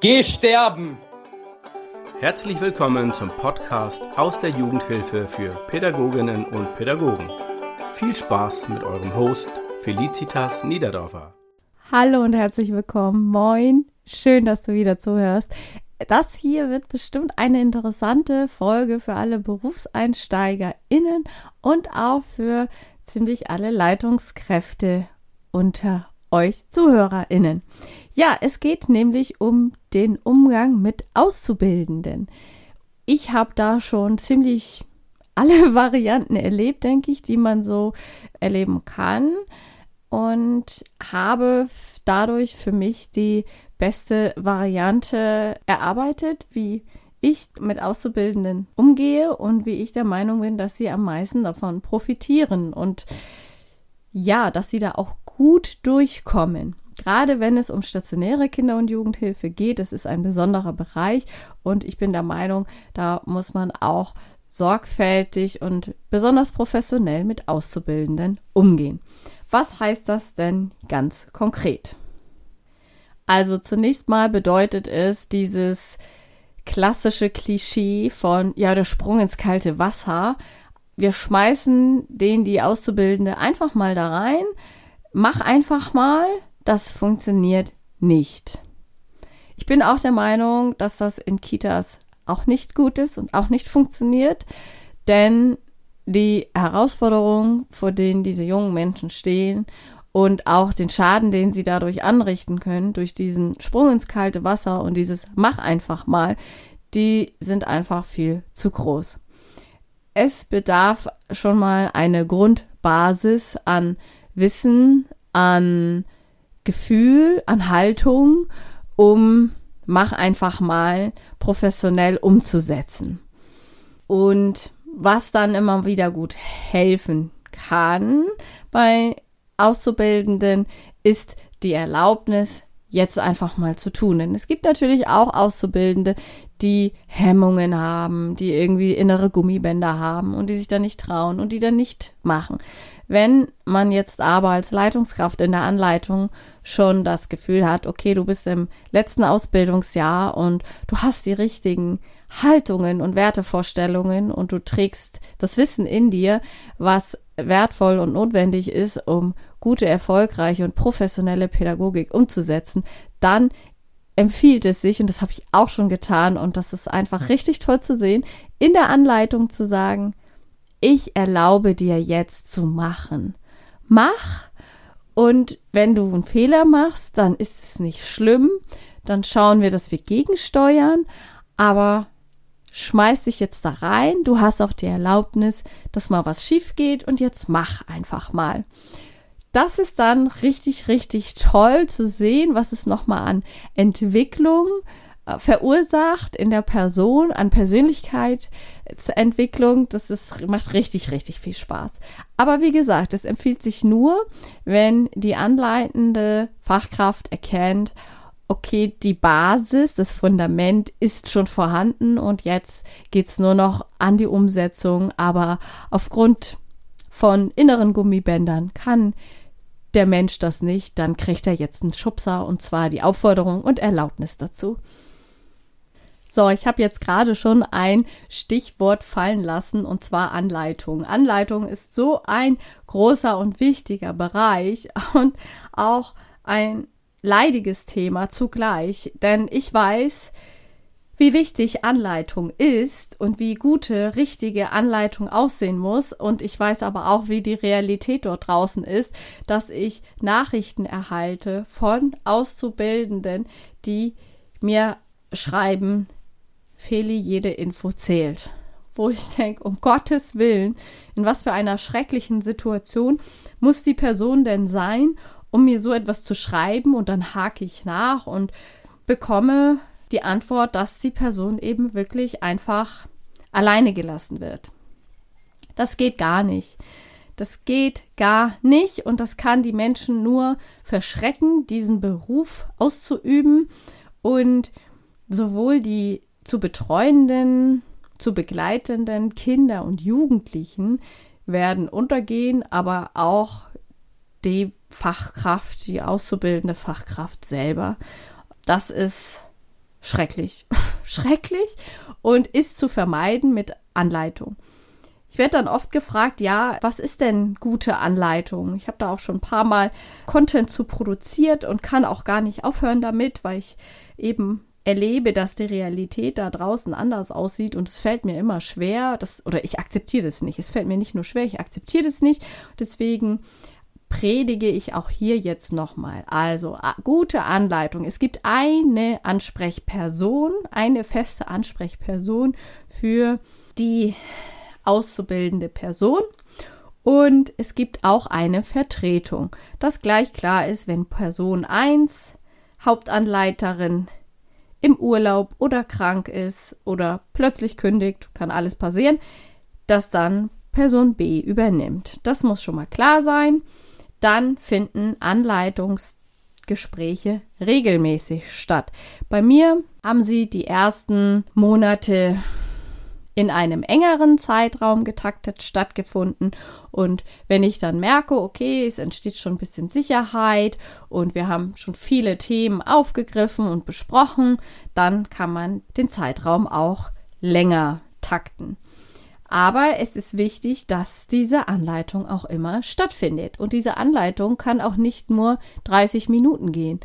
Geh sterben! Herzlich willkommen zum Podcast aus der Jugendhilfe für Pädagoginnen und Pädagogen. Viel Spaß mit eurem Host Felicitas Niederdorfer. Hallo und herzlich willkommen. Moin. Schön, dass du wieder zuhörst. Das hier wird bestimmt eine interessante Folge für alle BerufseinsteigerInnen und auch für ziemlich alle Leitungskräfte unter euch ZuhörerInnen. Ja, es geht nämlich um den Umgang mit Auszubildenden. Ich habe da schon ziemlich alle Varianten erlebt, denke ich, die man so erleben kann und habe dadurch für mich die beste Variante erarbeitet, wie ich mit Auszubildenden umgehe und wie ich der Meinung bin, dass sie am meisten davon profitieren und ja, dass sie da auch gut durchkommen. Gerade wenn es um stationäre Kinder- und Jugendhilfe geht, das ist ein besonderer Bereich und ich bin der Meinung, da muss man auch sorgfältig und besonders professionell mit Auszubildenden umgehen. Was heißt das denn ganz konkret? Also zunächst mal bedeutet es dieses klassische Klischee von, ja, der Sprung ins kalte Wasser. Wir schmeißen den, die Auszubildende einfach mal da rein. Mach einfach mal. Das funktioniert nicht. Ich bin auch der Meinung, dass das in Kitas auch nicht gut ist und auch nicht funktioniert, denn die Herausforderungen, vor denen diese jungen Menschen stehen und auch den Schaden, den sie dadurch anrichten können, durch diesen Sprung ins kalte Wasser und dieses Mach einfach mal, die sind einfach viel zu groß. Es bedarf schon mal eine Grundbasis an Wissen, an Gefühl, an Haltung, um Mach einfach mal professionell umzusetzen. Und was dann immer wieder gut helfen kann bei Auszubildenden, ist die Erlaubnis, jetzt einfach mal zu tun. Denn es gibt natürlich auch Auszubildende, die Hemmungen haben, die irgendwie innere Gummibänder haben und die sich dann nicht trauen und die dann nicht machen. Wenn man jetzt aber als Leitungskraft in der Anleitung schon das Gefühl hat, okay, du bist im letzten Ausbildungsjahr und du hast die richtigen Haltungen und Wertevorstellungen und du trägst das Wissen in dir, was wertvoll und notwendig ist, um gute, erfolgreiche und professionelle Pädagogik umzusetzen, dann empfiehlt es sich, und das habe ich auch schon getan, und das ist einfach richtig toll zu sehen, in der Anleitung zu sagen, ich erlaube dir jetzt zu machen. Mach und wenn du einen Fehler machst, dann ist es nicht schlimm. Dann schauen wir, dass wir gegensteuern. Aber schmeiß dich jetzt da rein. Du hast auch die Erlaubnis, dass mal was schief geht und jetzt mach einfach mal. Das ist dann richtig, richtig toll zu sehen, was es nochmal an Entwicklung äh, verursacht in der Person, an Persönlichkeitsentwicklung. Das ist, macht richtig, richtig viel Spaß. Aber wie gesagt, es empfiehlt sich nur, wenn die anleitende Fachkraft erkennt, okay, die Basis, das Fundament ist schon vorhanden und jetzt geht es nur noch an die Umsetzung. Aber aufgrund von inneren Gummibändern kann der Mensch das nicht, dann kriegt er jetzt einen Schubser und zwar die Aufforderung und Erlaubnis dazu. So, ich habe jetzt gerade schon ein Stichwort fallen lassen und zwar Anleitung. Anleitung ist so ein großer und wichtiger Bereich und auch ein leidiges Thema zugleich, denn ich weiß, wie wichtig Anleitung ist und wie gute, richtige Anleitung aussehen muss. Und ich weiß aber auch, wie die Realität dort draußen ist, dass ich Nachrichten erhalte von Auszubildenden, die mir schreiben, Feli, jede Info zählt. Wo ich denke, um Gottes Willen, in was für einer schrecklichen Situation muss die Person denn sein, um mir so etwas zu schreiben und dann hake ich nach und bekomme die Antwort, dass die Person eben wirklich einfach alleine gelassen wird. Das geht gar nicht. Das geht gar nicht und das kann die Menschen nur verschrecken, diesen Beruf auszuüben und sowohl die zu betreuenden, zu begleitenden Kinder und Jugendlichen werden untergehen, aber auch die Fachkraft, die auszubildende Fachkraft selber. Das ist schrecklich. schrecklich und ist zu vermeiden mit Anleitung. Ich werde dann oft gefragt, ja, was ist denn gute Anleitung? Ich habe da auch schon ein paar Mal Content zu produziert und kann auch gar nicht aufhören damit, weil ich eben erlebe, dass die Realität da draußen anders aussieht und es fällt mir immer schwer, das, oder ich akzeptiere das nicht. Es fällt mir nicht nur schwer, ich akzeptiere das nicht. Deswegen predige ich auch hier jetzt nochmal. Also gute Anleitung. Es gibt eine Ansprechperson, eine feste Ansprechperson für die auszubildende Person. Und es gibt auch eine Vertretung, das gleich klar ist, wenn Person 1 Hauptanleiterin im Urlaub oder krank ist oder plötzlich kündigt, kann alles passieren, dass dann Person B übernimmt. Das muss schon mal klar sein. Dann finden Anleitungsgespräche regelmäßig statt. Bei mir haben sie die ersten Monate in einem engeren Zeitraum getaktet stattgefunden. Und wenn ich dann merke, okay, es entsteht schon ein bisschen Sicherheit und wir haben schon viele Themen aufgegriffen und besprochen, dann kann man den Zeitraum auch länger takten. Aber es ist wichtig, dass diese Anleitung auch immer stattfindet. Und diese Anleitung kann auch nicht nur 30 Minuten gehen.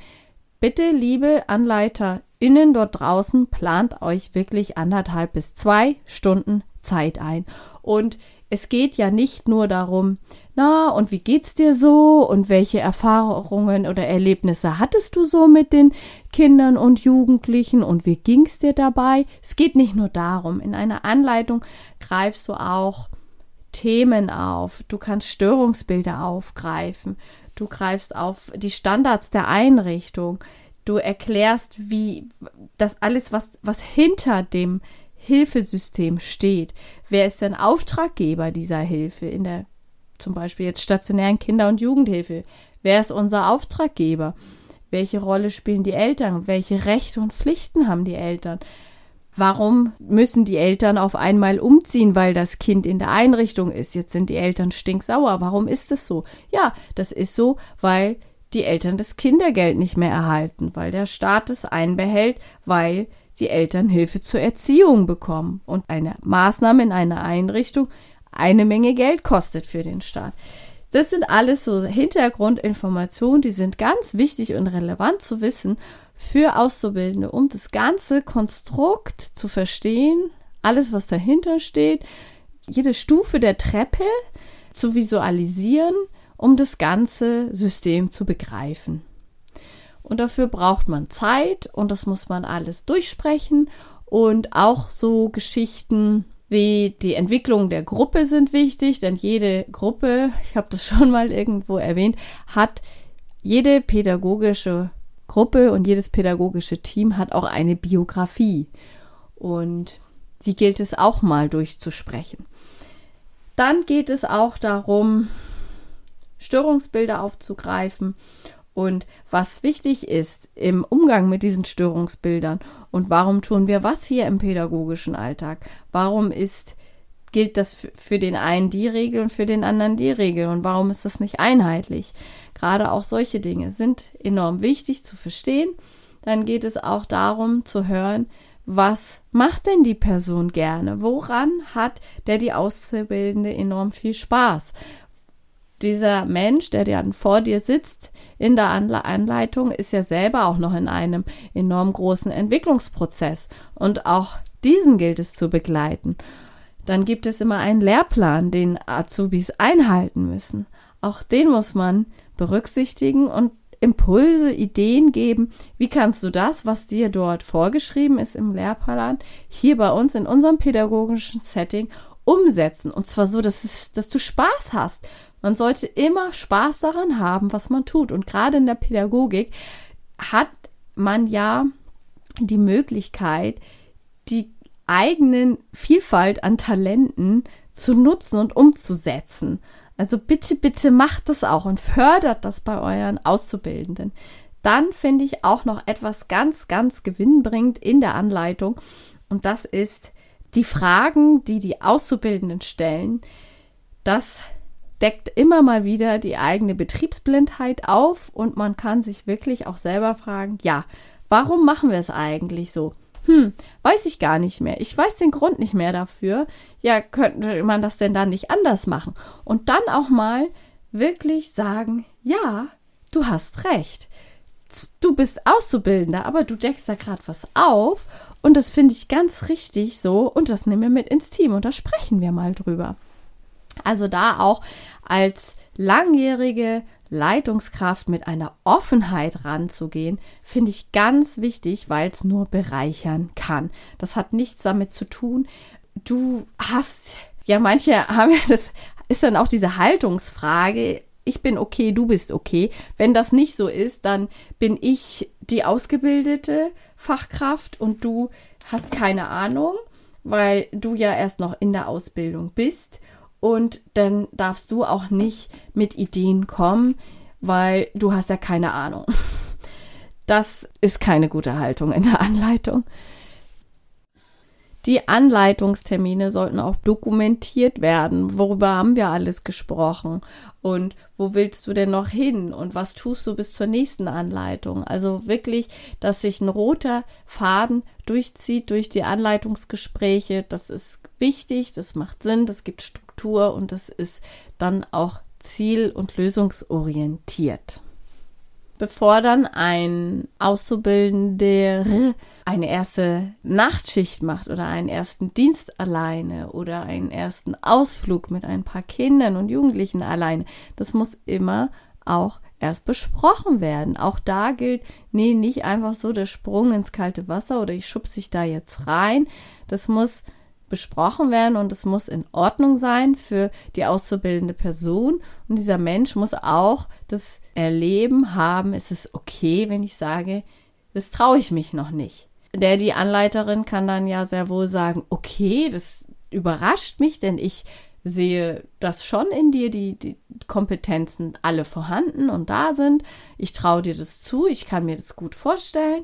Bitte, liebe AnleiterInnen dort draußen, plant euch wirklich anderthalb bis zwei Stunden Zeit ein. Und es geht ja nicht nur darum, na, und wie geht's dir so und welche Erfahrungen oder Erlebnisse hattest du so mit den Kindern und Jugendlichen und wie ging's dir dabei? Es geht nicht nur darum. In einer Anleitung greifst du auch Themen auf. Du kannst Störungsbilder aufgreifen. Du greifst auf die Standards der Einrichtung. Du erklärst, wie das alles, was, was hinter dem Hilfesystem steht. Wer ist denn Auftraggeber dieser Hilfe in der zum Beispiel jetzt stationären Kinder- und Jugendhilfe? Wer ist unser Auftraggeber? Welche Rolle spielen die Eltern? Welche Rechte und Pflichten haben die Eltern? Warum müssen die Eltern auf einmal umziehen, weil das Kind in der Einrichtung ist? Jetzt sind die Eltern stinksauer. Warum ist das so? Ja, das ist so, weil die Eltern das Kindergeld nicht mehr erhalten, weil der Staat es einbehält, weil die Eltern Hilfe zur Erziehung bekommen und eine Maßnahme in einer Einrichtung eine Menge Geld kostet für den Staat. Das sind alles so Hintergrundinformationen, die sind ganz wichtig und relevant zu wissen für Auszubildende, um das ganze Konstrukt zu verstehen, alles, was dahinter steht, jede Stufe der Treppe zu visualisieren, um das ganze System zu begreifen. Und dafür braucht man Zeit und das muss man alles durchsprechen und auch so Geschichten wie die Entwicklung der Gruppe sind wichtig, denn jede Gruppe, ich habe das schon mal irgendwo erwähnt, hat jede pädagogische Gruppe und jedes pädagogische Team hat auch eine Biografie. Und die gilt es auch mal durchzusprechen. Dann geht es auch darum, Störungsbilder aufzugreifen und was wichtig ist im Umgang mit diesen Störungsbildern und warum tun wir was hier im pädagogischen Alltag? Warum ist gilt das für den einen die Regel und für den anderen die Regel und warum ist das nicht einheitlich? Gerade auch solche Dinge sind enorm wichtig zu verstehen. Dann geht es auch darum zu hören, was macht denn die Person gerne? Woran hat der die Auszubildende enorm viel Spaß? Dieser Mensch, der dann vor dir sitzt in der Anleitung, ist ja selber auch noch in einem enorm großen Entwicklungsprozess und auch diesen gilt es zu begleiten. Dann gibt es immer einen Lehrplan, den Azubis einhalten müssen. Auch den muss man berücksichtigen und Impulse, Ideen geben. Wie kannst du das, was dir dort vorgeschrieben ist im Lehrplan, hier bei uns in unserem pädagogischen Setting umsetzen? Und zwar so, dass, es, dass du Spaß hast. Man sollte immer Spaß daran haben, was man tut. Und gerade in der Pädagogik hat man ja die Möglichkeit, die eigenen Vielfalt an Talenten zu nutzen und umzusetzen. Also bitte, bitte macht das auch und fördert das bei euren Auszubildenden. Dann finde ich auch noch etwas ganz, ganz gewinnbringend in der Anleitung und das ist die Fragen, die die Auszubildenden stellen. Das deckt immer mal wieder die eigene Betriebsblindheit auf und man kann sich wirklich auch selber fragen, ja, Warum machen wir es eigentlich so? Hm, weiß ich gar nicht mehr. Ich weiß den Grund nicht mehr dafür. Ja, könnte man das denn dann nicht anders machen? Und dann auch mal wirklich sagen, ja, du hast recht. Du bist Auszubildender, aber du deckst da gerade was auf und das finde ich ganz richtig so und das nehmen wir mit ins Team und da sprechen wir mal drüber. Also da auch als langjährige Leitungskraft mit einer Offenheit ranzugehen, finde ich ganz wichtig, weil es nur bereichern kann. Das hat nichts damit zu tun. Du hast, ja, manche haben ja, das ist dann auch diese Haltungsfrage. Ich bin okay, du bist okay. Wenn das nicht so ist, dann bin ich die ausgebildete Fachkraft und du hast keine Ahnung, weil du ja erst noch in der Ausbildung bist und dann darfst du auch nicht mit Ideen kommen, weil du hast ja keine Ahnung. Das ist keine gute Haltung in der Anleitung. Die Anleitungstermine sollten auch dokumentiert werden. Worüber haben wir alles gesprochen? Und wo willst du denn noch hin? Und was tust du bis zur nächsten Anleitung? Also wirklich, dass sich ein roter Faden durchzieht durch die Anleitungsgespräche. Das ist wichtig, das macht Sinn, das gibt Struktur und das ist dann auch ziel- und lösungsorientiert bevor dann ein Auszubildender eine erste Nachtschicht macht oder einen ersten Dienst alleine oder einen ersten Ausflug mit ein paar Kindern und Jugendlichen alleine. Das muss immer auch erst besprochen werden. Auch da gilt, nee, nicht einfach so der Sprung ins kalte Wasser oder ich schubse dich da jetzt rein. Das muss besprochen werden und es muss in Ordnung sein für die auszubildende Person. Und dieser Mensch muss auch das Erleben haben, es ist okay, wenn ich sage, das traue ich mich noch nicht. Der, die Anleiterin kann dann ja sehr wohl sagen, okay, das überrascht mich, denn ich sehe das schon in dir, die, die Kompetenzen alle vorhanden und da sind. Ich traue dir das zu, ich kann mir das gut vorstellen.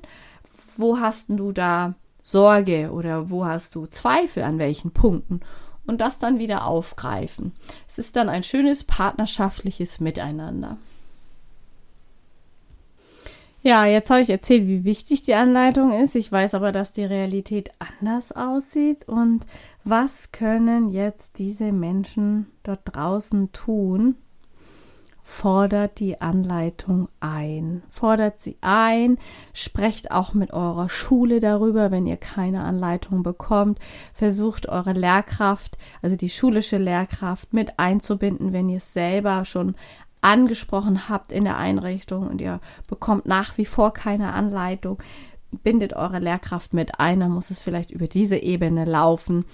Wo hast du da Sorge oder wo hast du Zweifel an welchen Punkten und das dann wieder aufgreifen. Es ist dann ein schönes partnerschaftliches Miteinander. Ja, jetzt habe ich erzählt, wie wichtig die Anleitung ist. Ich weiß aber, dass die Realität anders aussieht. Und was können jetzt diese Menschen dort draußen tun, fordert die Anleitung ein. Fordert sie ein, sprecht auch mit eurer Schule darüber, wenn ihr keine Anleitung bekommt. Versucht eure Lehrkraft, also die schulische Lehrkraft, mit einzubinden, wenn ihr es selber schon angesprochen habt in der Einrichtung und ihr bekommt nach wie vor keine Anleitung. Bindet eure Lehrkraft mit ein, dann muss es vielleicht über diese Ebene laufen,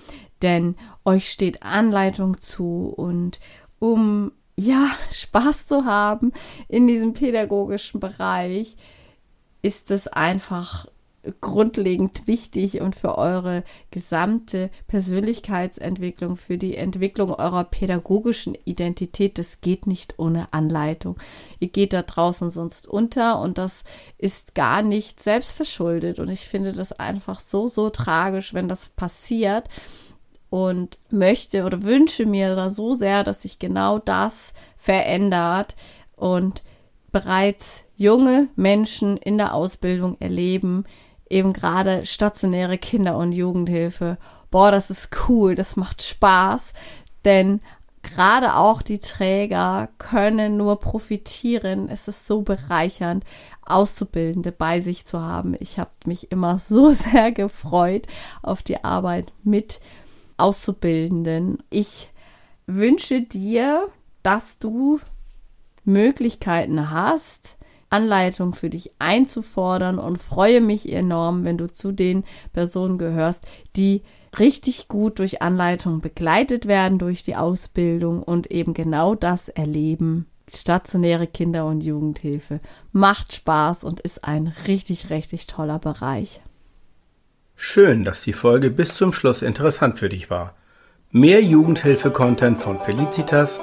denn euch steht Anleitung zu und um ja, Spaß zu haben in diesem pädagogischen Bereich, ist es einfach grundlegend wichtig und für eure gesamte Persönlichkeitsentwicklung, für die Entwicklung eurer pädagogischen Identität. Das geht nicht ohne Anleitung. Ihr geht da draußen sonst unter und das ist gar nicht selbstverschuldet. Und ich finde das einfach so, so tragisch, wenn das passiert und möchte oder wünsche mir da so sehr, dass sich genau das verändert und bereits junge Menschen in der Ausbildung erleben, eben gerade stationäre Kinder- und Jugendhilfe. Boah, das ist cool, das macht Spaß, denn gerade auch die Träger können nur profitieren. Es ist so bereichernd, Auszubildende bei sich zu haben. Ich habe mich immer so sehr gefreut auf die Arbeit mit Auszubildenden. Ich wünsche dir, dass du Möglichkeiten hast, Anleitung für dich einzufordern und freue mich enorm, wenn du zu den Personen gehörst, die richtig gut durch Anleitung begleitet werden durch die Ausbildung und eben genau das erleben. Stationäre Kinder- und Jugendhilfe macht Spaß und ist ein richtig, richtig toller Bereich. Schön, dass die Folge bis zum Schluss interessant für dich war. Mehr Jugendhilfe-Content von Felicitas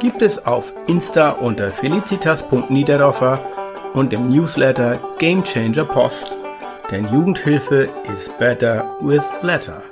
gibt es auf Insta unter felicitas.niederdorfer und im Newsletter Game Changer Post. Denn Jugendhilfe is better with letter.